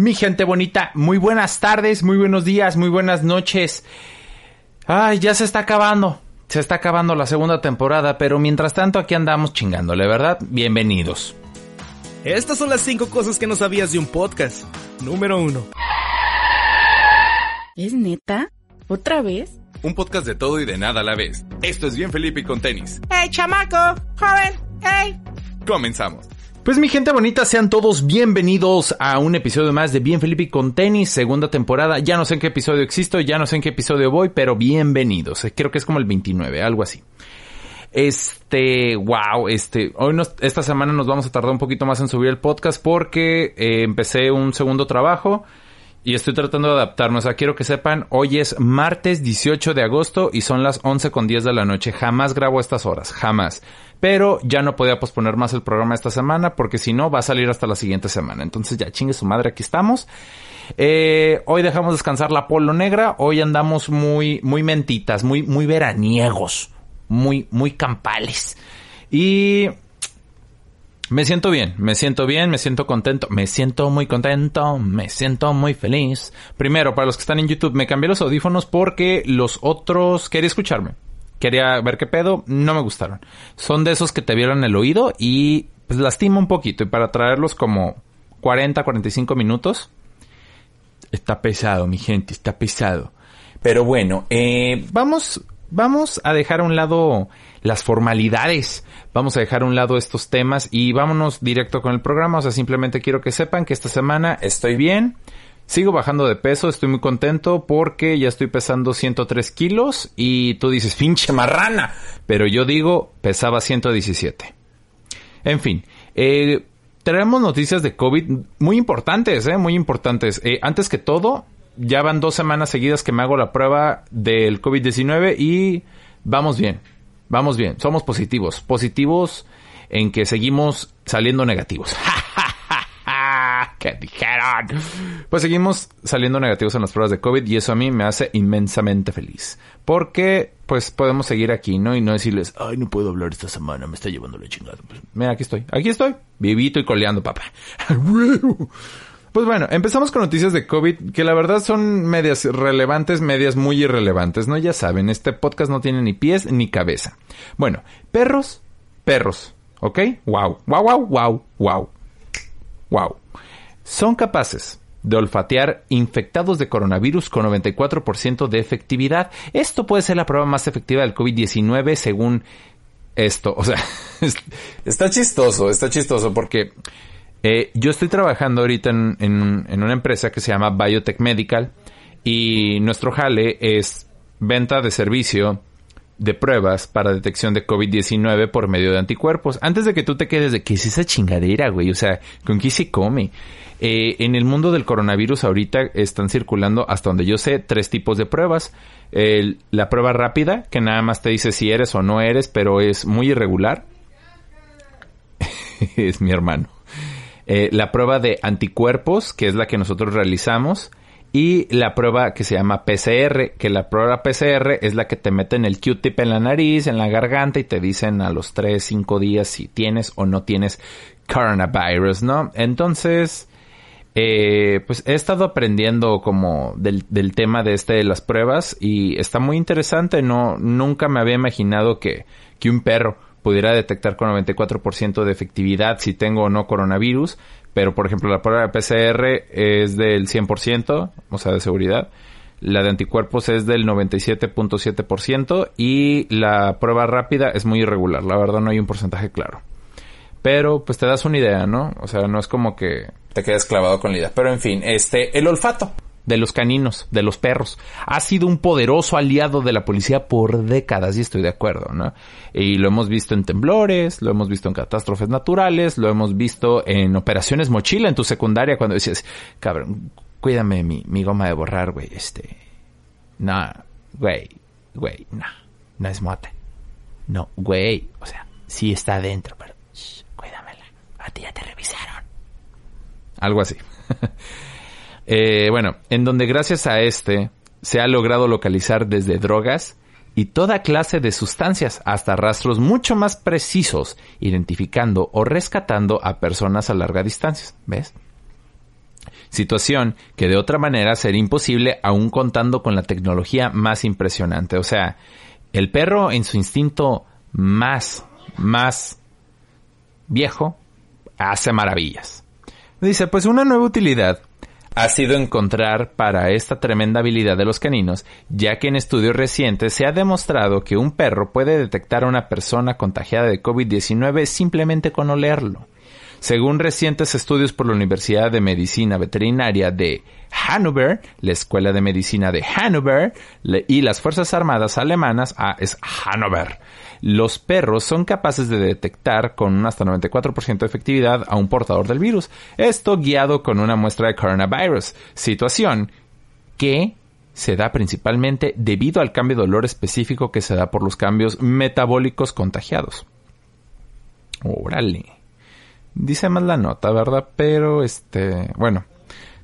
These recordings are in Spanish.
Mi gente bonita, muy buenas tardes, muy buenos días, muy buenas noches. Ay, ya se está acabando. Se está acabando la segunda temporada, pero mientras tanto aquí andamos chingándole, ¿verdad? Bienvenidos. Estas son las cinco cosas que no sabías de un podcast. Número uno. ¿Es neta? ¿Otra vez? Un podcast de todo y de nada a la vez. Esto es Bien Felipe y con tenis. ¡Hey, chamaco! ¡Joven! ¡Hey! Comenzamos. Pues mi gente bonita, sean todos bienvenidos a un episodio más de Bien Felipe con tenis, segunda temporada. Ya no sé en qué episodio existo, ya no sé en qué episodio voy, pero bienvenidos. Creo que es como el 29, algo así. Este, wow, este, hoy nos, esta semana nos vamos a tardar un poquito más en subir el podcast porque eh, empecé un segundo trabajo y estoy tratando de adaptarme. O sea, quiero que sepan, hoy es martes 18 de agosto y son las 11 con 10 de la noche. Jamás grabo estas horas, jamás. Pero ya no podía posponer más el programa esta semana porque si no va a salir hasta la siguiente semana. Entonces ya chingue su madre, aquí estamos. Eh, hoy dejamos descansar la polo negra. Hoy andamos muy, muy mentitas, muy, muy veraniegos muy, muy campales. Y me siento bien, me siento bien, me siento contento, me siento muy contento, me siento muy feliz. Primero, para los que están en YouTube, me cambié los audífonos porque los otros quería escucharme. Quería ver qué pedo, no me gustaron. Son de esos que te vieron el oído y pues lastima un poquito. Y para traerlos como 40, 45 minutos, está pesado, mi gente, está pesado. Pero bueno, eh, vamos vamos a dejar a un lado las formalidades, vamos a dejar a un lado estos temas y vámonos directo con el programa. O sea, simplemente quiero que sepan que esta semana estoy bien, sigo bajando de peso, estoy muy contento porque ya estoy pesando 103 kilos y tú dices, pinche marrana, pero yo digo, pesaba 117. En fin, eh, traemos noticias de COVID muy importantes, eh, muy importantes. Eh, antes que todo, ya van dos semanas seguidas que me hago la prueba del COVID-19 y vamos bien, vamos bien, somos positivos, positivos en que seguimos saliendo negativos. ¿Qué dijeron? Pues seguimos saliendo negativos en las pruebas de COVID y eso a mí me hace inmensamente feliz. Porque pues podemos seguir aquí, ¿no? Y no decirles, ay, no puedo hablar esta semana, me está llevando la chingada. Pues, mira, aquí estoy, aquí estoy, vivito y coleando, papá. Pues bueno, empezamos con noticias de COVID que la verdad son medias relevantes, medias muy irrelevantes, ¿no? Ya saben, este podcast no tiene ni pies ni cabeza. Bueno, perros, perros, ¿ok? Wow, wow, wow, wow, wow, wow. Son capaces de olfatear infectados de coronavirus con 94% de efectividad. Esto puede ser la prueba más efectiva del COVID-19 según esto. O sea, está chistoso, está chistoso porque eh, yo estoy trabajando ahorita en, en, una empresa que se llama Biotech Medical y nuestro jale es venta de servicio de pruebas para detección de COVID-19 por medio de anticuerpos. Antes de que tú te quedes de qué es esa chingadera, güey, o sea, ¿con qué se come? Eh, en el mundo del coronavirus ahorita están circulando, hasta donde yo sé, tres tipos de pruebas. la prueba rápida, que nada más te dice si eres o no eres, pero es muy irregular. es mi hermano. Eh, la prueba de anticuerpos, que es la que nosotros realizamos, y la prueba que se llama PCR, que la prueba PCR es la que te meten el Q-tip en la nariz, en la garganta y te dicen a los 3, 5 días si tienes o no tienes coronavirus, ¿no? Entonces, eh, pues he estado aprendiendo como del, del, tema de este de las pruebas y está muy interesante, no, nunca me había imaginado que, que un perro pudiera detectar con 94% de efectividad si tengo o no coronavirus, pero por ejemplo la prueba de PCR es del 100%, o sea, de seguridad. La de anticuerpos es del 97.7% y la prueba rápida es muy irregular, la verdad no hay un porcentaje claro. Pero pues te das una idea, ¿no? O sea, no es como que te quedes clavado con la idea. Pero en fin, este, el olfato de los caninos, de los perros. Ha sido un poderoso aliado de la policía por décadas y estoy de acuerdo, ¿no? Y lo hemos visto en temblores, lo hemos visto en catástrofes naturales, lo hemos visto en operaciones mochila en tu secundaria cuando decías, cabrón, cuídame mi, mi goma de borrar, güey, este... No, güey, güey, no, no es mote. No, güey, o sea, sí está adentro, pero cuídamela. A ti ya te revisaron. Algo así. Eh, bueno, en donde gracias a este se ha logrado localizar desde drogas y toda clase de sustancias hasta rastros mucho más precisos, identificando o rescatando a personas a larga distancia. ¿Ves? Situación que de otra manera sería imposible aún contando con la tecnología más impresionante. O sea, el perro en su instinto más, más viejo hace maravillas. Dice, pues una nueva utilidad ha sido encontrar para esta tremenda habilidad de los caninos, ya que en estudios recientes se ha demostrado que un perro puede detectar a una persona contagiada de COVID-19 simplemente con olerlo. Según recientes estudios por la Universidad de Medicina Veterinaria de Hannover, la Escuela de Medicina de Hannover y las Fuerzas Armadas Alemanas, ah, es Hannover, los perros son capaces de detectar con hasta 94% de efectividad a un portador del virus. Esto guiado con una muestra de coronavirus, situación que se da principalmente debido al cambio de olor específico que se da por los cambios metabólicos contagiados. Órale. Dice más la nota, ¿verdad? Pero este, bueno,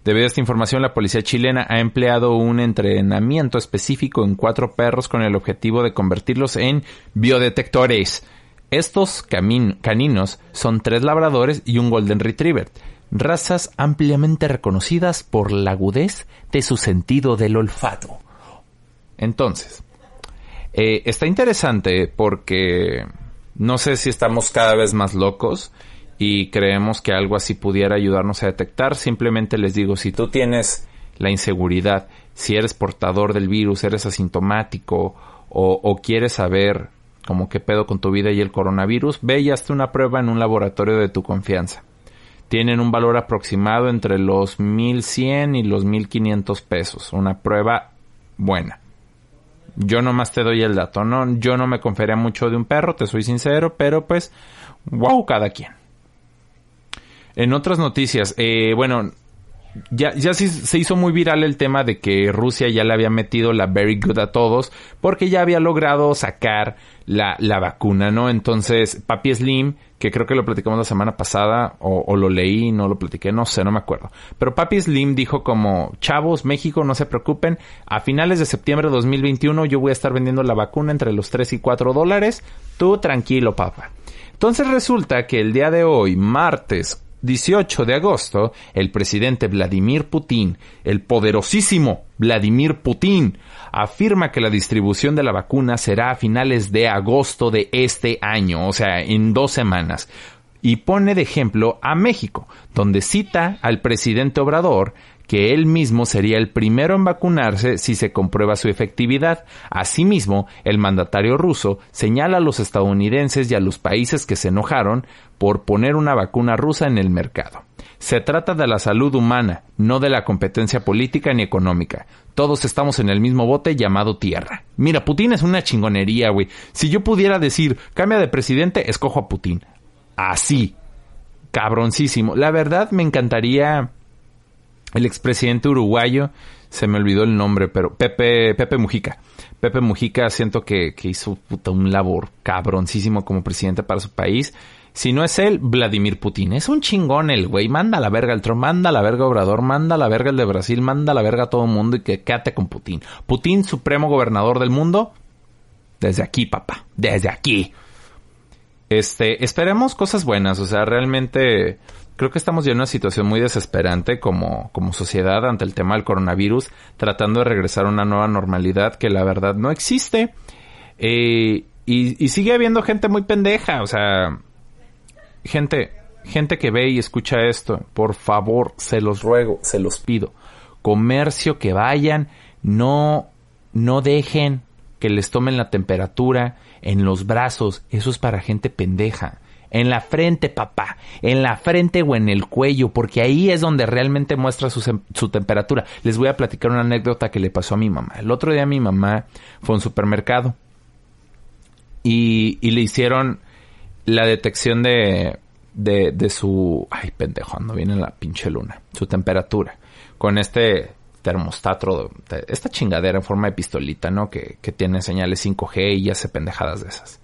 debido a esta información la policía chilena ha empleado un entrenamiento específico en cuatro perros con el objetivo de convertirlos en biodetectores. Estos caninos son tres labradores y un golden retriever, razas ampliamente reconocidas por la agudez de su sentido del olfato. Entonces, eh, está interesante porque no sé si estamos cada vez más locos y creemos que algo así pudiera ayudarnos a detectar. Simplemente les digo, si tú tienes la inseguridad, si eres portador del virus, eres asintomático o, quieres saber como qué pedo con tu vida y el coronavirus, ve y hazte una prueba en un laboratorio de tu confianza. Tienen un valor aproximado entre los 1100 y los 1500 pesos. Una prueba buena. Yo nomás te doy el dato, ¿no? Yo no me confería mucho de un perro, te soy sincero, pero pues, wow, cada quien. En otras noticias, eh, bueno, ya, ya se hizo muy viral el tema de que Rusia ya le había metido la very good a todos porque ya había logrado sacar la, la vacuna, ¿no? Entonces, Papi Slim, que creo que lo platicamos la semana pasada, o, lo leí, no lo platiqué, no sé, no me acuerdo. Pero Papi Slim dijo como, chavos, México, no se preocupen, a finales de septiembre de 2021 yo voy a estar vendiendo la vacuna entre los 3 y 4 dólares, tú tranquilo, papá. Entonces resulta que el día de hoy, martes 18 de agosto, el presidente Vladimir Putin, el poderosísimo Vladimir Putin, afirma que la distribución de la vacuna será a finales de agosto de este año, o sea, en dos semanas. Y pone de ejemplo a México, donde cita al presidente Obrador que él mismo sería el primero en vacunarse si se comprueba su efectividad. Asimismo, el mandatario ruso señala a los estadounidenses y a los países que se enojaron por poner una vacuna rusa en el mercado. Se trata de la salud humana, no de la competencia política ni económica. Todos estamos en el mismo bote llamado tierra. Mira, Putin es una chingonería, güey. Si yo pudiera decir, cambia de presidente, escojo a Putin. Así. Cabroncísimo. La verdad me encantaría el expresidente uruguayo, se me olvidó el nombre, pero Pepe, Pepe Mujica. Pepe Mujica siento que, hizo un labor cabroncísimo como presidente para su país. Si no es él, Vladimir Putin. Es un chingón el güey. Manda la verga el Trump, manda la verga Obrador, manda la verga el de Brasil, manda la verga a todo el mundo y que quédate con Putin. Putin, supremo gobernador del mundo. Desde aquí, papá. Desde aquí. Este, esperemos cosas buenas. O sea, realmente creo que estamos ya en una situación muy desesperante como, como sociedad ante el tema del coronavirus, tratando de regresar a una nueva normalidad que la verdad no existe. Eh, y, y, sigue habiendo gente muy pendeja, o sea, gente, gente que ve y escucha esto, por favor, se los ruego, se los pido. Comercio que vayan, no, no dejen que les tomen la temperatura en los brazos, eso es para gente pendeja. En la frente, papá. En la frente o en el cuello, porque ahí es donde realmente muestra su, su, temperatura. Les voy a platicar una anécdota que le pasó a mi mamá. El otro día mi mamá fue a un supermercado y, le hicieron la detección de, de, de su... Ay, pendejo, no viene la pinche luna. Su temperatura. Con este termostato, esta chingadera en forma de pistolita, ¿no? Que, que tiene señales 5G y hace pendejadas de esas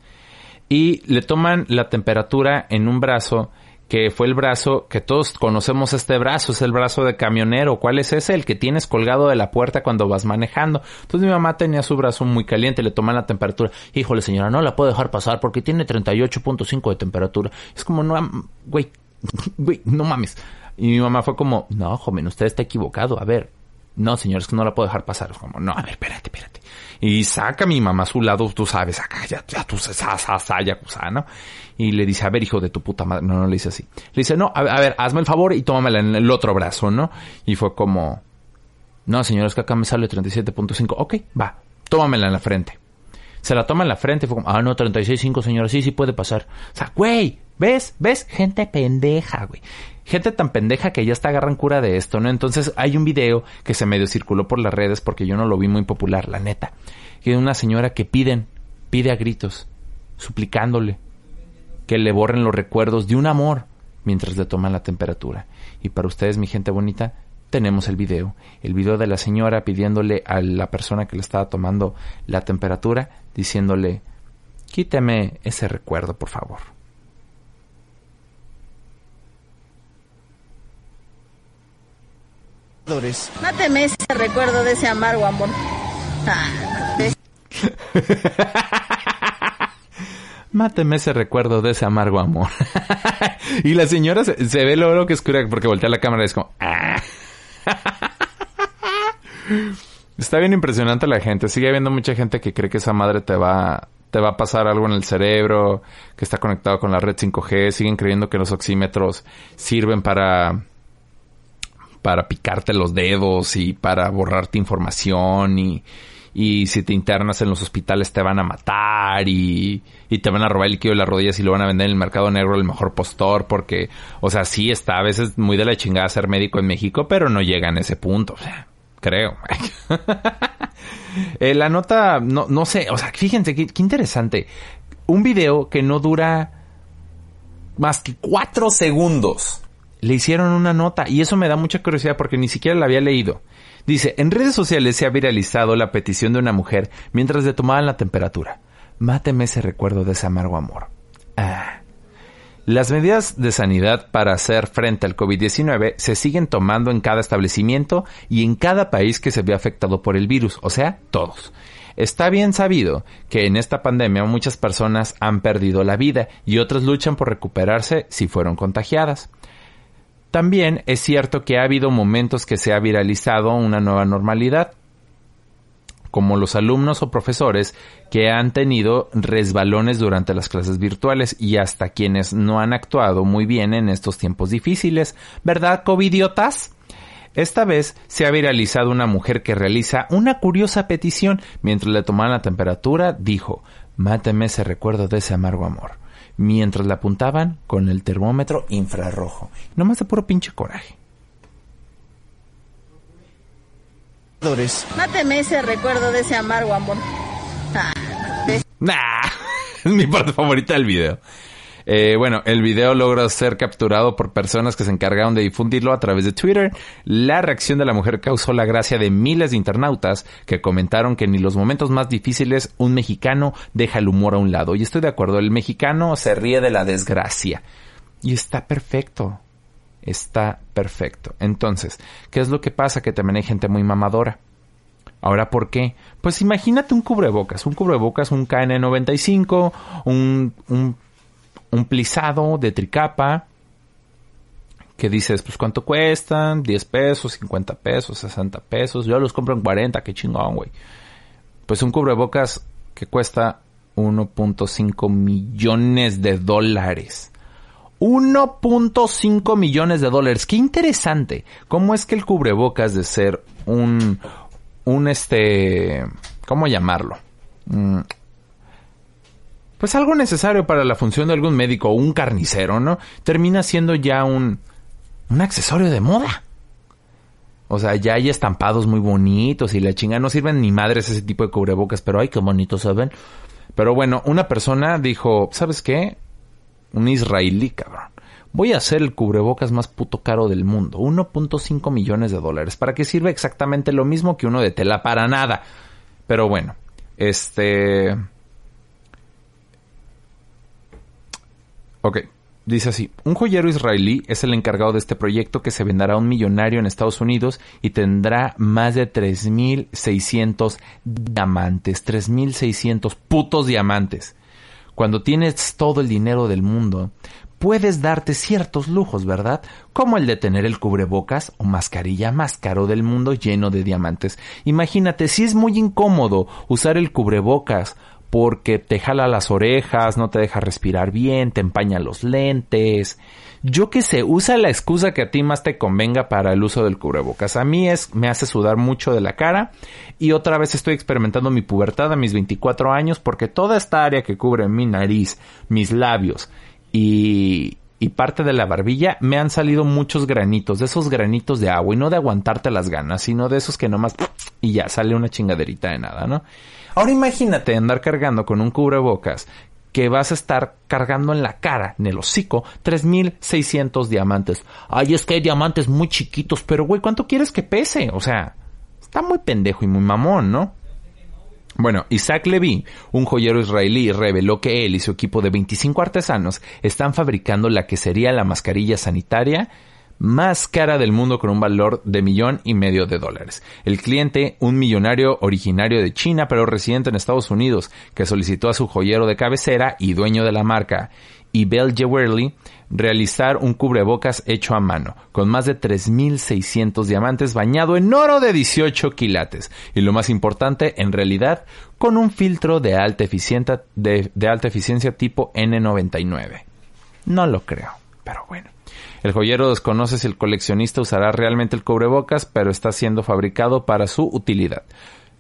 y le toman la temperatura en un brazo que fue el brazo que todos conocemos este brazo, es el brazo de camionero. ¿Cuál es ese? El que tienes colgado de la puerta cuando vas manejando. Entonces mi mamá tenía su brazo muy caliente, le toman la temperatura. Híjole señora, no la puedo dejar pasar porque tiene 38.5 de temperatura. Es como, no, güey, güey, no mames. Y mi mamá fue como, no, joven, usted está equivocado. A ver, no, señor, es que no la puedo dejar pasar. Es como, no, a ver, espérate, espérate. Y saca a mi mamá a su lado, tú sabes, acá, ya, ya tú sabes, ¿no? Y le dice, a ver, hijo de tu puta madre. No, no le dice así. Le dice, no, a, a ver, hazme el favor y tómamela en el otro brazo, ¿no? Y fue como, no, señor, es que acá me sale 37.5. Ok, va, tómamela en la frente. Se la toma en la frente, fue como, ah, no, 36.5, señor, sí, sí puede pasar. O sea, güey, ¿ves? ¿Ves? Gente pendeja, güey. Gente tan pendeja que ya está agarran cura de esto, ¿no? Entonces hay un video que se medio circuló por las redes porque yo no lo vi muy popular, la neta. Que una señora que piden, pide a gritos, suplicándole que le borren los recuerdos de un amor mientras le toman la temperatura. Y para ustedes, mi gente bonita, tenemos el video. El video de la señora pidiéndole a la persona que le estaba tomando la temperatura, diciéndole, quíteme ese recuerdo, por favor. Máteme ese recuerdo de ese amargo amor. Ah, Máteme ese recuerdo de ese amargo amor. y la señora se, ve lo, que es cura porque voltea la cámara y es como... Ah". Está bien impresionante la gente. Sigue habiendo mucha gente que cree que esa madre te va, te va a pasar algo en el cerebro, que está conectado con la red 5G. Siguen creyendo que los oxímetros sirven para, para picarte los dedos y para borrarte información y, y si te internas en los hospitales te van a matar y, y te van a robar el líquido de las rodillas y lo van a vender en el mercado negro el mejor postor porque, o sea, sí está a veces muy de la chingada ser médico en México, pero no llega en ese punto, o sea, creo. Eh, la nota, no, no sé, o sea, fíjense qué, qué interesante. Un video que no dura más que cuatro segundos. Le hicieron una nota y eso me da mucha curiosidad porque ni siquiera la había leído. Dice, en redes sociales se ha viralizado la petición de una mujer mientras le tomaban la temperatura. Máteme ese recuerdo de ese amargo amor. Ah. Las medidas de sanidad para hacer frente al COVID-19 se siguen tomando en cada establecimiento y en cada país que se ve afectado por el virus, o sea, todos. Está bien sabido que en esta pandemia muchas personas han perdido la vida y otras luchan por recuperarse si fueron contagiadas. También es cierto que ha habido momentos que se ha viralizado una nueva normalidad, como los alumnos o profesores que han tenido resbalones durante las clases virtuales y hasta quienes no han actuado muy bien en estos tiempos difíciles. ¿Verdad, covidiotas? Esta vez se ha viralizado una mujer que realiza una curiosa petición mientras le tomaban la temperatura, dijo, máteme ese recuerdo de ese amargo amor mientras la apuntaban con el termómetro infrarrojo. Nomás de puro pinche coraje. Máteme ese recuerdo de ese amargo amor. Ah, nah, es mi parte favorita del video. Eh, bueno, el video logra ser capturado por personas que se encargaron de difundirlo a través de Twitter. La reacción de la mujer causó la gracia de miles de internautas que comentaron que ni los momentos más difíciles un mexicano deja el humor a un lado. Y estoy de acuerdo, el mexicano se ríe de la desgracia. Y está perfecto. Está perfecto. Entonces, ¿qué es lo que pasa? Que también hay gente muy mamadora. Ahora, ¿por qué? Pues imagínate un cubrebocas, un cubrebocas, un KN95, un, un un plisado de tricapa que dices, pues cuánto cuestan, 10 pesos, 50 pesos, 60 pesos, yo los compro en 40, qué chingón, güey. Pues un cubrebocas que cuesta 1.5 millones de dólares. 1.5 millones de dólares. Qué interesante. ¿Cómo es que el cubrebocas de ser un, un este, ¿cómo llamarlo? Pues algo necesario para la función de algún médico o un carnicero, ¿no? Termina siendo ya un, un accesorio de moda. O sea, ya hay estampados muy bonitos y la chinga no sirven ni madres ese tipo de cubrebocas, pero ay, qué bonitos se ven. Pero bueno, una persona dijo, ¿sabes qué? Un israelí, cabrón. Voy a hacer el cubrebocas más puto caro del mundo. 1.5 millones de dólares. ¿Para qué sirve exactamente lo mismo que uno de tela? Para nada. Pero bueno, este... Ok, dice así, un joyero israelí es el encargado de este proyecto que se venderá a un millonario en Estados Unidos y tendrá más de 3.600 diamantes, 3.600 putos diamantes. Cuando tienes todo el dinero del mundo, puedes darte ciertos lujos, ¿verdad? Como el de tener el cubrebocas o mascarilla más caro del mundo lleno de diamantes. Imagínate, si es muy incómodo usar el cubrebocas porque te jala las orejas, no te deja respirar bien, te empaña los lentes. Yo qué sé, usa la excusa que a ti más te convenga para el uso del cubrebocas. A mí es, me hace sudar mucho de la cara y otra vez estoy experimentando mi pubertad a mis 24 años porque toda esta área que cubre mi nariz, mis labios y, y parte de la barbilla me han salido muchos granitos, de esos granitos de agua y no de aguantarte las ganas, sino de esos que nomás y ya sale una chingaderita de nada, ¿no? Ahora imagínate andar cargando con un cubrebocas que vas a estar cargando en la cara, en el hocico, 3600 diamantes. Ay, es que hay diamantes muy chiquitos, pero güey, ¿cuánto quieres que pese? O sea, está muy pendejo y muy mamón, ¿no? Bueno, Isaac Levy, un joyero israelí, reveló que él y su equipo de 25 artesanos están fabricando la que sería la mascarilla sanitaria más cara del mundo con un valor de millón y medio de dólares. El cliente, un millonario originario de China pero residente en Estados Unidos, que solicitó a su joyero de cabecera y dueño de la marca, Ibel Jewelry, realizar un cubrebocas hecho a mano, con más de 3.600 diamantes bañado en oro de 18 quilates. Y lo más importante, en realidad, con un filtro de alta, de alta eficiencia tipo N99. No lo creo, pero bueno. El joyero desconoce si el coleccionista usará realmente el cubrebocas, pero está siendo fabricado para su utilidad.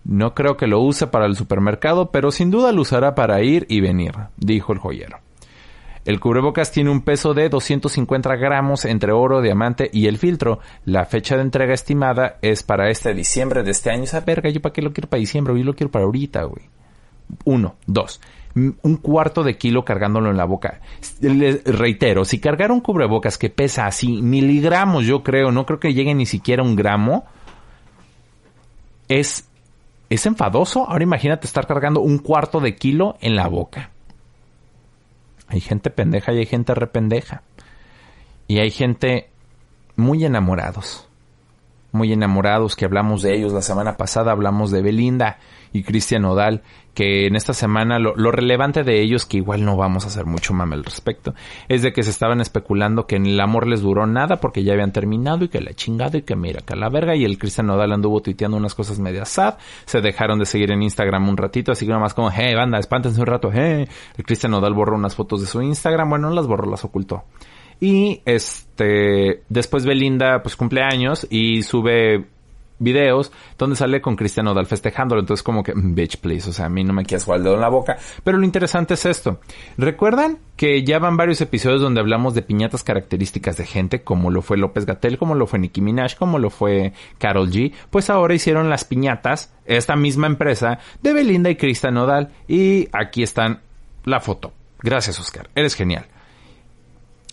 No creo que lo use para el supermercado, pero sin duda lo usará para ir y venir, dijo el joyero. El cubrebocas tiene un peso de 250 gramos entre oro, diamante y el filtro. La fecha de entrega estimada es para este diciembre de este año. Esa verga, ¿yo para qué lo quiero para diciembre? Yo lo quiero para ahorita, güey. Uno. Dos un cuarto de kilo cargándolo en la boca. Reitero, si cargar un cubrebocas que pesa así miligramos, yo creo, no creo que llegue ni siquiera un gramo, es, es enfadoso. Ahora imagínate estar cargando un cuarto de kilo en la boca. Hay gente pendeja y hay gente rependeja. Y hay gente muy enamorados. Muy enamorados que hablamos de ellos. La semana pasada hablamos de Belinda y Cristian Odal, que en esta semana lo, relevante de ellos, que igual no vamos a hacer mucho mame al respecto, es de que se estaban especulando que el amor les duró nada porque ya habían terminado y que la chingada y que mira que la verga y el Cristian Odal anduvo tuiteando unas cosas medias sad, se dejaron de seguir en Instagram un ratito, así que más como, hey banda, espántense un rato, hey, el Cristian Odal borró unas fotos de su Instagram, bueno, no las borró, las ocultó. Y este, después Belinda pues cumple años y sube videos donde sale con Cristian Odal festejándolo. Entonces como que, mm, bitch, please, o sea, a mí no me quieras jugar el dedo en la boca. Pero lo interesante es esto. ¿Recuerdan que ya van varios episodios donde hablamos de piñatas características de gente, como lo fue López Gatel, como lo fue Nicki Minaj, como lo fue Carol G? Pues ahora hicieron las piñatas, esta misma empresa, de Belinda y Cristian Odal. Y aquí están la foto. Gracias, Oscar. Eres genial.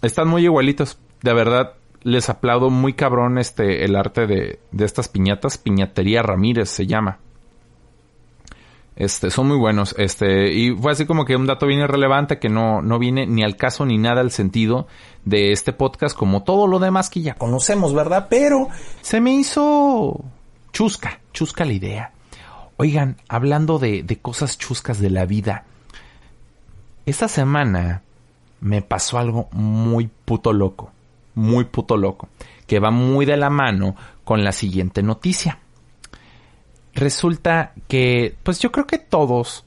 Están muy igualitos. De verdad, les aplaudo muy cabrón este el arte de, de estas piñatas. Piñatería Ramírez se llama. Este, son muy buenos. Este, y fue así como que un dato bien irrelevante que no, no viene ni al caso ni nada al sentido de este podcast, como todo lo demás que ya conocemos, ¿verdad? Pero se me hizo chusca, chusca la idea. Oigan, hablando de, de cosas chuscas de la vida, esta semana me pasó algo muy puto loco muy puto loco, que va muy de la mano con la siguiente noticia. Resulta que, pues yo creo que todos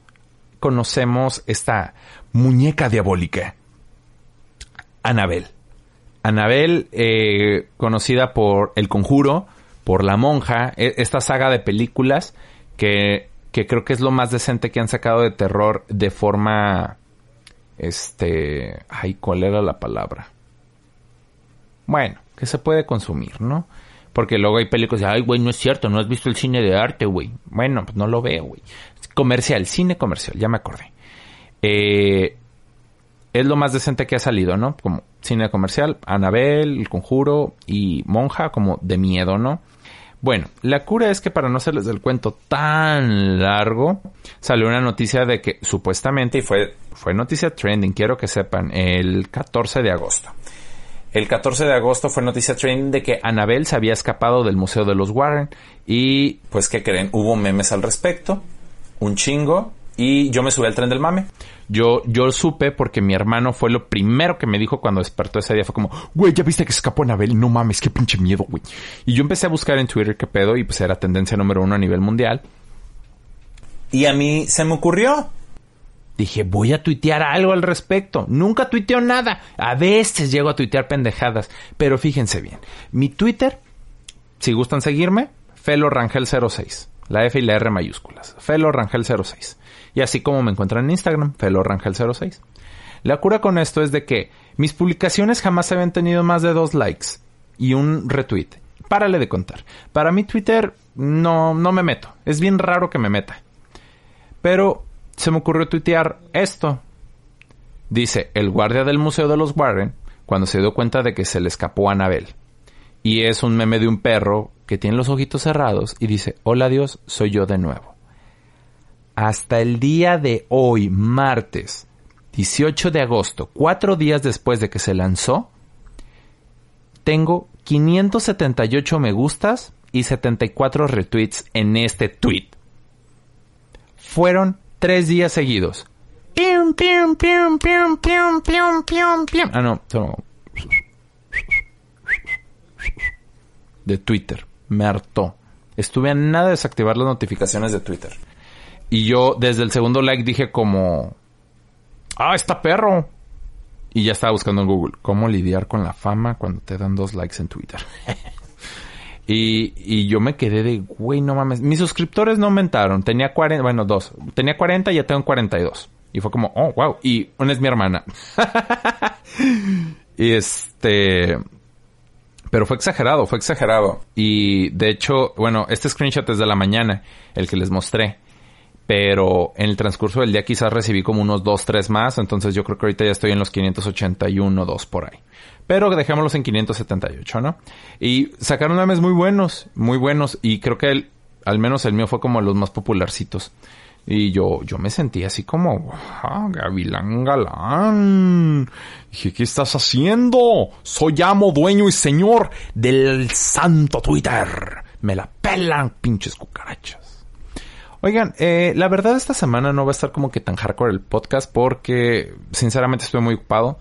conocemos esta muñeca diabólica, Anabel. Anabel, eh, conocida por El Conjuro, por La Monja, e, esta saga de películas que, que creo que es lo más decente que han sacado de terror de forma, este, ay, ¿cuál era la palabra? Bueno, que se puede consumir, ¿no? Porque luego hay películas de, ay, güey, no es cierto, no has visto el cine de arte, güey. Bueno, pues no lo veo, güey. Comercial, cine comercial, ya me acordé. Eh, es lo más decente que ha salido, ¿no? Como cine comercial, Anabel, El Conjuro y Monja, como de miedo, ¿no? Bueno, la cura es que para no hacerles el cuento tan largo, salió una noticia de que supuestamente, y fue, fue noticia trending, quiero que sepan, el 14 de agosto. El 14 de agosto fue noticia trending de que Annabelle se había escapado del Museo de los Warren y pues ¿qué creen? Hubo memes al respecto, un chingo Y yo me subí al tren del mame. Yo, yo supe porque mi hermano fue lo primero que me dijo cuando despertó ese día. Fue como, güey, ya viste que escapó Anabel. No mames, qué pinche miedo, güey. Y yo empecé a buscar en Twitter qué pedo y pues era tendencia número uno a nivel mundial. Y a mí se me ocurrió. Dije, voy a tuitear algo al respecto. Nunca tuiteo nada. A veces llego a tuitear pendejadas. Pero fíjense bien. Mi Twitter, si gustan seguirme, Felo Rangel 06. La F y la R mayúsculas. Felo Rangel 06. Y así como me encuentran en Instagram, Felo Rangel 06. La cura con esto es de que mis publicaciones jamás habían tenido más de dos likes y un retweet. Párale de contar. Para mi Twitter no, no me meto. Es bien raro que me meta. Pero se me ocurrió tuitear esto. Dice, el guardia del Museo de los Warren, cuando se dio cuenta de que se le escapó a Anabel. Y es un meme de un perro que tiene los ojitos cerrados y dice, hola Dios, soy yo de nuevo. Hasta el día de hoy, martes 18 de agosto, cuatro días después de que se lanzó, tengo 578 me gustas y 74 retweets en este tweet. Fueron tres días seguidos. Ah, no, De Twitter. Me hartó. Estuve a nada de desactivar las notificaciones de Twitter. Y yo desde el segundo like dije como... Ah, está perro. Y ya estaba buscando en Google cómo lidiar con la fama cuando te dan dos likes en Twitter. Y, y yo me quedé de, güey, no mames. Mis suscriptores no aumentaron. Tenía 40, bueno, dos. Tenía 40 y ya tengo 42. Y fue como, oh, wow. Y una es mi hermana. y este... Pero fue exagerado, fue exagerado. Y de hecho, bueno, este screenshot es de la mañana, el que les mostré. Pero en el transcurso del día quizás recibí como unos 2, 3 más. Entonces yo creo que ahorita ya estoy en los 581, 2 por ahí. Pero dejémoslos en 578, ¿no? Y sacaron memes muy buenos, muy buenos. Y creo que el, al menos el mío fue como los más popularcitos. Y yo, yo me sentí así como, ah, Gavilán Galán. Dije, ¿qué estás haciendo? Soy amo, dueño y señor del santo Twitter. Me la pelan, pinches cucarachas. Oigan, eh, la verdad esta semana no va a estar como que tan hardcore el podcast porque sinceramente estoy muy ocupado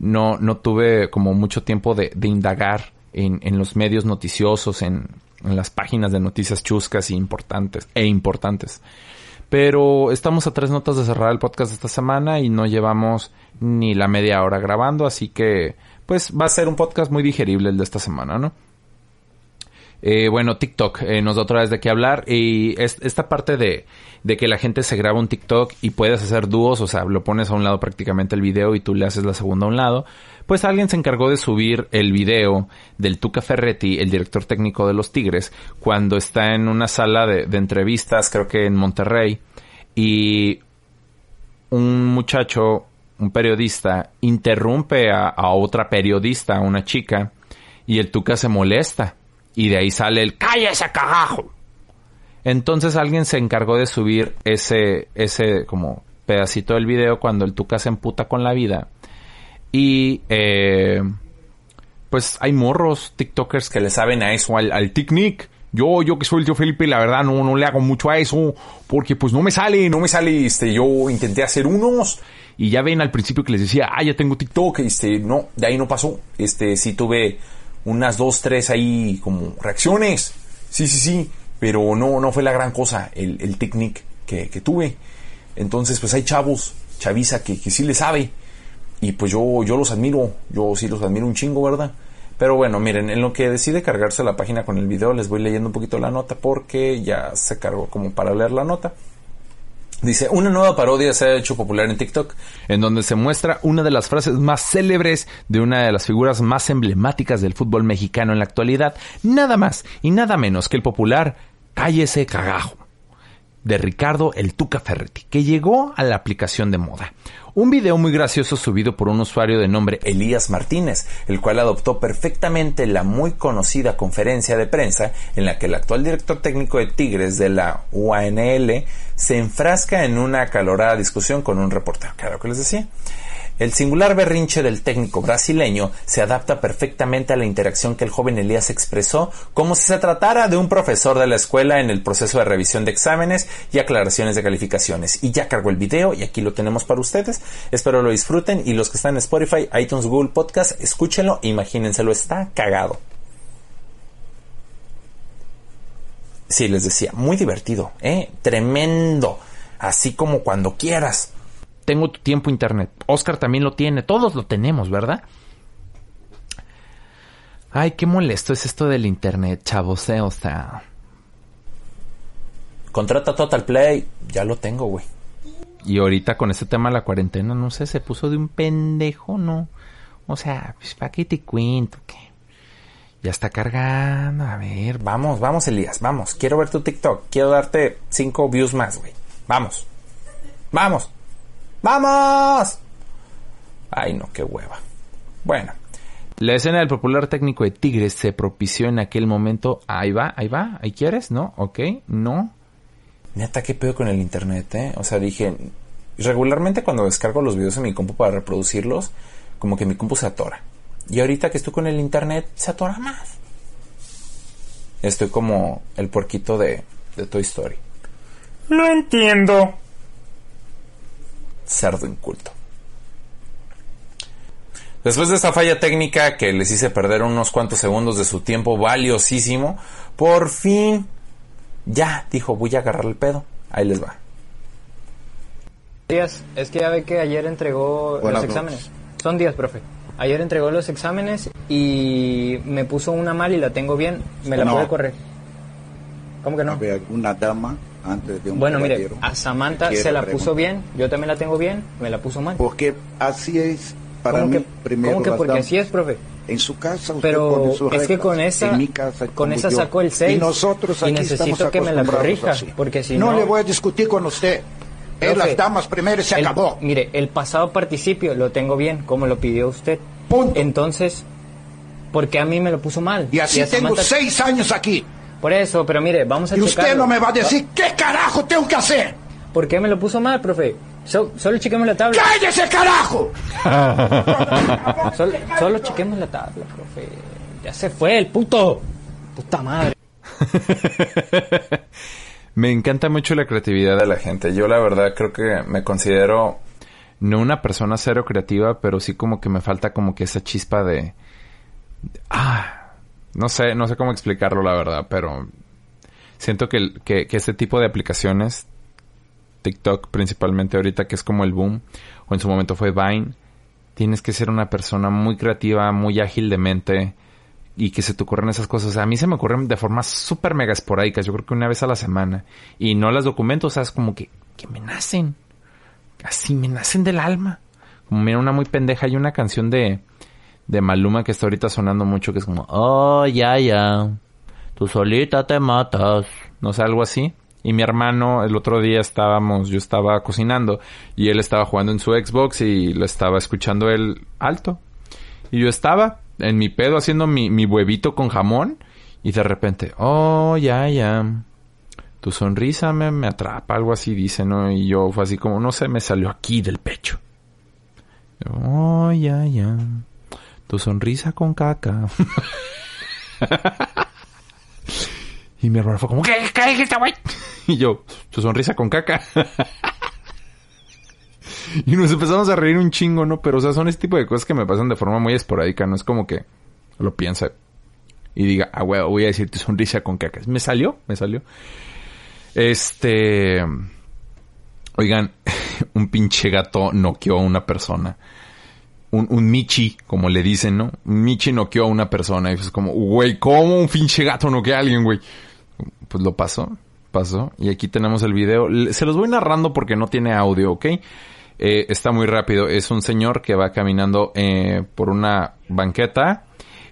no, no tuve como mucho tiempo de, de indagar en, en, los medios noticiosos, en, en, las páginas de noticias chuscas y importantes, e importantes. Pero estamos a tres notas de cerrar el podcast esta semana y no llevamos ni la media hora grabando, así que pues va a ser un podcast muy digerible el de esta semana, ¿no? Eh, bueno, TikTok eh, nos da otra vez de qué hablar. Y es, esta parte de, que la gente se graba un TikTok y puedes hacer dúos, o sea, lo pones a un lado prácticamente el video y tú le haces la segunda a un lado. Pues alguien se encargó de subir el video del Tuca Ferretti, el director técnico de los Tigres, cuando está en una sala de, de entrevistas, creo que en Monterrey, y un muchacho, un periodista, interrumpe a, a otra periodista, a una chica, y el Tuca se molesta y de ahí sale el ¡Cállese, cagajo! Entonces alguien se encargó de subir ese, ese como pedacito del video cuando el Tuca se emputa con la vida. Y eh, pues hay morros, TikTokers que le saben a eso, al, al. Yo, yo que soy el tío Felipe, la verdad no, no le hago mucho a eso, porque pues no me sale, no me sale, este, yo intenté hacer unos, y ya ven al principio que les decía, ah, ya tengo TikTok, este, no, de ahí no pasó, este, sí tuve unas dos, tres ahí como reacciones. Sí, sí, sí. Pero no, no fue la gran cosa el, el tic que, que, tuve. Entonces, pues hay chavos, chaviza que, que sí le sabe. Y pues yo, yo los admiro. Yo sí los admiro un chingo, ¿verdad? Pero bueno, miren, en lo que decide cargarse la página con el video, les voy leyendo un poquito la nota porque ya se cargó como para leer la nota. Dice, una nueva parodia se ha hecho popular en TikTok, en donde se muestra una de las frases más célebres de una de las figuras más emblemáticas del fútbol mexicano en la actualidad, nada más y nada menos que el popular Cállese cagajo, de Ricardo El Tuca Ferretti, que llegó a la aplicación de moda. Un video muy gracioso subido por un usuario de nombre Elías Martínez, el cual adoptó perfectamente la muy conocida conferencia de prensa en la que el actual director técnico de Tigres de la UANL se enfrasca en una acalorada discusión con un reportero, claro que les decía. El singular berrinche del técnico brasileño se adapta perfectamente a la interacción que el joven Elías expresó como si se tratara de un profesor de la escuela en el proceso de revisión de exámenes y aclaraciones de calificaciones. Y ya cargó el video y aquí lo tenemos para ustedes. Espero lo disfruten y los que están en Spotify, iTunes, Google Podcast, escúchenlo, imagínenselo, está cagado. Sí, les decía, muy divertido, ¿eh? Tremendo. Así como cuando quieras tengo tu tiempo internet. Oscar también lo tiene. Todos lo tenemos, ¿verdad? Ay, qué molesto es esto del internet, chavos. Eh, o sea. Contrata Total Play. Ya lo tengo, güey. Y ahorita con este tema de la cuarentena, no sé, se puso de un pendejo, ¿no? O sea, pues, ¿para qué te cuento? ¿Qué? Ya está cargando. A ver, vamos, vamos, Elías, vamos. Quiero ver tu TikTok. Quiero darte cinco views más, güey. Vamos. Vamos. ¡Vamos! Ay, no, qué hueva. Bueno. La escena del popular técnico de Tigres se propició en aquel momento. Ahí va, ahí va, ahí quieres, ¿no? Ok, no. Neta, qué pedo con el internet, ¿eh? O sea, dije, regularmente cuando descargo los videos en mi compu para reproducirlos, como que mi compu se atora. Y ahorita que estoy con el internet, se atora más. Estoy como el puerquito de, de Toy Story. No entiendo cerdo inculto. Después de esta falla técnica que les hice perder unos cuantos segundos de su tiempo valiosísimo, por fin ya dijo voy a agarrar el pedo. Ahí les va. Días, es que ya ve que ayer entregó los exámenes. Son días, profe. Ayer entregó los exámenes y me puso una mal y la tengo bien. Me la puede correr. ¿Cómo que no? una dama antes de un Bueno, mire, a Samantha se la puso bien, yo también la tengo bien, me la puso mal. Porque así es para mí que, primero. ¿Cómo que porque así es, profe? En su casa usted Pero pone sus es que con esa, en mi casa, con esa sacó el 6 y nosotros aquí y necesito que me la corrija, así. porque si no, no... le voy a discutir con usted. Es las damas primero se el, acabó. Mire, el pasado participio lo tengo bien, como lo pidió usted. Punto. Entonces, ¿por qué a mí me lo puso mal? Y así a tengo Samantha- seis años aquí. Por eso, pero mire, vamos a Y usted checarlo. no me va a decir qué carajo tengo que hacer. ¿Por qué me lo puso mal, profe? So- solo chequemos la tabla. ¡Cállese, carajo! Solo, solo chequemos la tabla, profe. Ya se fue el puto. Puta madre. Me encanta mucho la creatividad de la gente. Yo la verdad creo que me considero no una persona cero creativa, pero sí como que me falta como que esa chispa de... Ah, no sé, no sé cómo explicarlo la verdad, pero siento que, que, este tipo de aplicaciones, TikTok principalmente ahorita que es como el boom, o en su momento fue Vine, tienes que ser una persona muy creativa, muy ágil de mente y que se te ocurren esas cosas. A mí se me ocurren de forma súper mega esporádicas, yo creo que una vez a la semana. Y no las documento, o sea, es como que, que me nacen. Así me nacen del alma. Como mira una muy pendeja, hay una canción de, de Maluma que está ahorita sonando mucho, que es como, oh, ya, ya, tú solita te matas. No sé, algo así. Y mi hermano, el otro día estábamos, yo estaba cocinando y él estaba jugando en su Xbox y lo estaba escuchando él alto. Y yo estaba en mi pedo haciendo mi, mi huevito con jamón y de repente, oh, ya, ya. Tu sonrisa me, me atrapa, algo así dice, ¿no? Y yo fue así como, no sé, me salió aquí del pecho. Oh, ya, ya. Tu sonrisa con caca. y mi hermano fue como, ¿qué? ¿Qué dijiste, güey? Y yo, tu sonrisa con caca. y nos empezamos a reír un chingo, ¿no? Pero, o sea, son este tipo de cosas que me pasan de forma muy esporádica. No es como que lo piense y diga, ah, güey, voy a decir tu sonrisa con caca. Me salió, me salió. Este... Oigan, un pinche gato noqueó a una persona. Un, un Michi, como le dicen, ¿no? Un Michi noqueó a una persona. Y es como, güey, ¿cómo un pinche gato noquea a alguien, güey? Pues lo pasó, pasó. Y aquí tenemos el video. Se los voy narrando porque no tiene audio, ¿ok? Eh, está muy rápido. Es un señor que va caminando eh, por una banqueta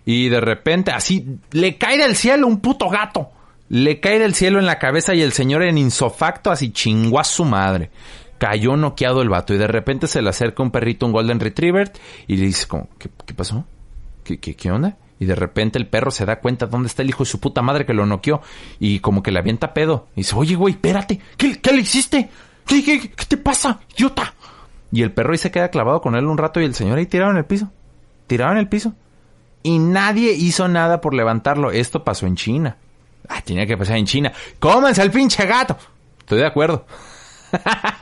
y de repente así le cae del cielo un puto gato. Le cae del cielo en la cabeza y el señor en insofacto así chingó a su madre. Cayó noqueado el vato y de repente se le acerca un perrito, un golden retriever y le dice como, ¿qué, pasó? ¿Qué, qué, qué onda? Y de repente el perro se da cuenta dónde está el hijo de su puta madre que lo noqueó y como que le avienta pedo. Y dice, oye güey, espérate, ¿qué, qué le hiciste? ¿Qué, qué, qué te pasa, idiota? Y el perro ahí se queda clavado con él un rato y el señor ahí tirado en el piso. Tirado en el piso. Y nadie hizo nada por levantarlo. Esto pasó en China. Ah, tenía que pasar en China. ¡Cómense al pinche gato! Estoy de acuerdo.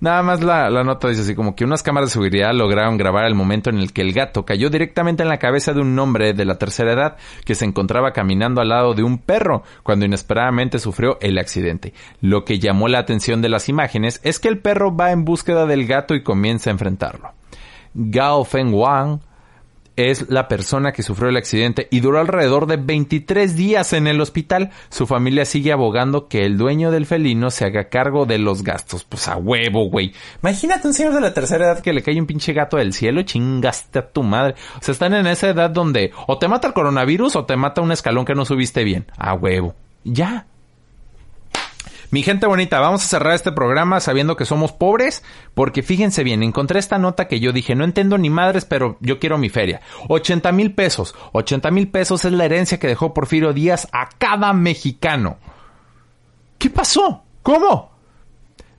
Nada más la, la, nota dice así como que unas cámaras de seguridad lograron grabar el momento en el que el gato cayó directamente en la cabeza de un hombre de la tercera edad que se encontraba caminando al lado de un perro cuando inesperadamente sufrió el accidente. Lo que llamó la atención de las imágenes es que el perro va en búsqueda del gato y comienza a enfrentarlo. Gao Feng Wang es la persona que sufrió el accidente y duró alrededor de 23 días en el hospital. Su familia sigue abogando que el dueño del felino se haga cargo de los gastos. Pues a huevo, güey. Imagínate un señor de la tercera edad que le cae un pinche gato del cielo, chingaste a tu madre. O sea, están en esa edad donde o te mata el coronavirus o te mata un escalón que no subiste bien. A huevo. Ya. Mi gente bonita, vamos a cerrar este programa sabiendo que somos pobres, porque fíjense bien, encontré esta nota que yo dije, no entiendo ni madres, pero yo quiero mi feria. 80 mil pesos. 80 mil pesos es la herencia que dejó Porfirio Díaz a cada mexicano. ¿Qué pasó? ¿Cómo?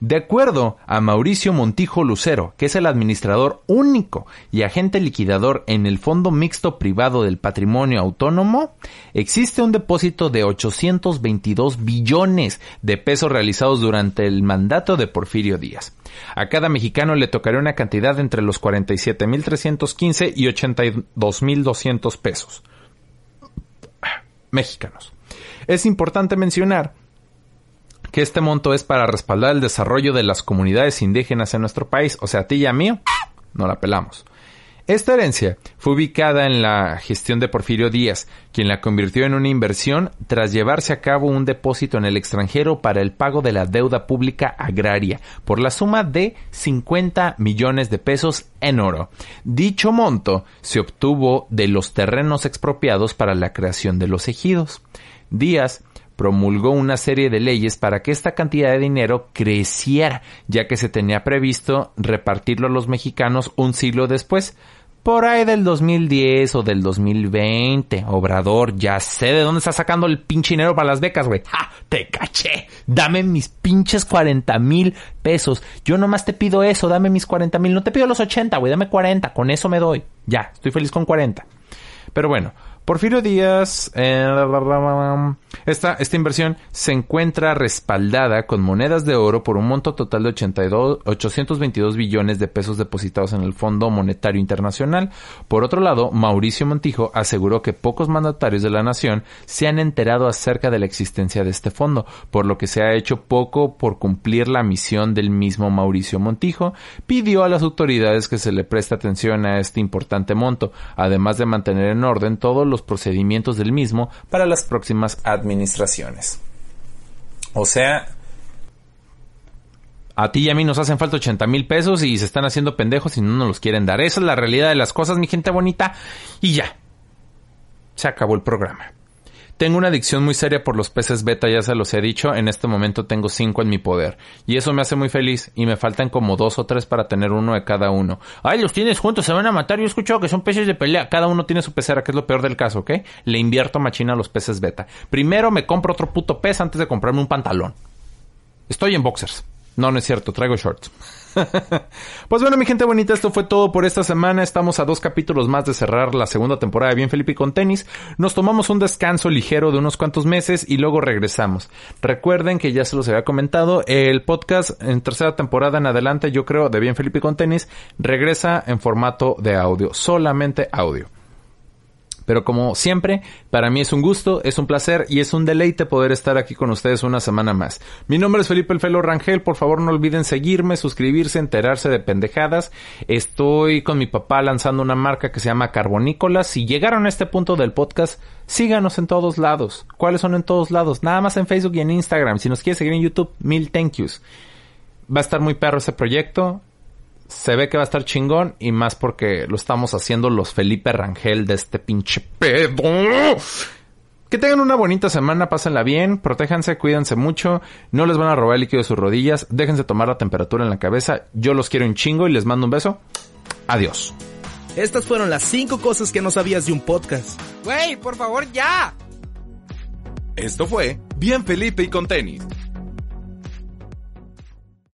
De acuerdo a Mauricio Montijo Lucero, que es el administrador único y agente liquidador en el Fondo Mixto Privado del Patrimonio Autónomo, existe un depósito de 822 billones de pesos realizados durante el mandato de Porfirio Díaz. A cada mexicano le tocaría una cantidad entre los 47.315 y 82.200 pesos. Mexicanos. Es importante mencionar que este monto es para respaldar el desarrollo de las comunidades indígenas en nuestro país. O sea, a ti y a mí, no la pelamos. Esta herencia fue ubicada en la gestión de Porfirio Díaz, quien la convirtió en una inversión tras llevarse a cabo un depósito en el extranjero para el pago de la deuda pública agraria por la suma de 50 millones de pesos en oro. Dicho monto se obtuvo de los terrenos expropiados para la creación de los ejidos. Díaz promulgó una serie de leyes para que esta cantidad de dinero creciera, ya que se tenía previsto repartirlo a los mexicanos un siglo después. Por ahí del 2010 o del 2020, Obrador, ya sé de dónde está sacando el pinche dinero para las becas, güey. ¡Ja! Te caché. Dame mis pinches 40 mil pesos. Yo nomás te pido eso, dame mis 40 mil. No te pido los 80, güey, dame 40. Con eso me doy. Ya, estoy feliz con 40. Pero bueno, Porfirio Díaz, eh, esta, esta inversión se encuentra respaldada con monedas de oro por un monto total de 82, 822 billones de pesos depositados en el Fondo Monetario Internacional. Por otro lado, Mauricio Montijo aseguró que pocos mandatarios de la nación se han enterado acerca de la existencia de este fondo, por lo que se ha hecho poco por cumplir la misión del mismo Mauricio Montijo. Pidió a las autoridades que se le preste atención a este importante monto, además de mantener en orden todos los procedimientos del mismo para las próximas administraciones. O sea, a ti y a mí nos hacen falta 80 mil pesos y se están haciendo pendejos y no nos los quieren dar. Esa es la realidad de las cosas, mi gente bonita. Y ya. Se acabó el programa. Tengo una adicción muy seria por los peces beta, ya se los he dicho. En este momento tengo cinco en mi poder. Y eso me hace muy feliz. Y me faltan como dos o tres para tener uno de cada uno. Ay, los tienes juntos, se van a matar. Yo he escuchado que son peces de pelea. Cada uno tiene su pecera, que es lo peor del caso, ¿ok? Le invierto machina a los peces beta. Primero me compro otro puto pez antes de comprarme un pantalón. Estoy en boxers. No, no es cierto, traigo shorts. pues bueno, mi gente bonita, esto fue todo por esta semana. Estamos a dos capítulos más de cerrar la segunda temporada de Bien Felipe con tenis. Nos tomamos un descanso ligero de unos cuantos meses y luego regresamos. Recuerden que ya se los había comentado, el podcast en tercera temporada en adelante, yo creo, de Bien Felipe con tenis, regresa en formato de audio, solamente audio. Pero como siempre, para mí es un gusto, es un placer y es un deleite poder estar aquí con ustedes una semana más. Mi nombre es Felipe El Felo Rangel, por favor no olviden seguirme, suscribirse, enterarse de pendejadas. Estoy con mi papá lanzando una marca que se llama Carbonícolas. Si llegaron a este punto del podcast, síganos en todos lados. ¿Cuáles son en todos lados? Nada más en Facebook y en Instagram. Si nos quiere seguir en YouTube, mil thank yous. Va a estar muy perro ese proyecto se ve que va a estar chingón y más porque lo estamos haciendo los Felipe Rangel de este pinche pedo. Que tengan una bonita semana, pásenla bien, protéjanse, cuídense mucho, no les van a robar el líquido de sus rodillas, déjense tomar la temperatura en la cabeza, yo los quiero un chingo y les mando un beso. Adiós. Estas fueron las cinco cosas que no sabías de un podcast. Wey, por favor, ya. Esto fue Bien Felipe y con tenis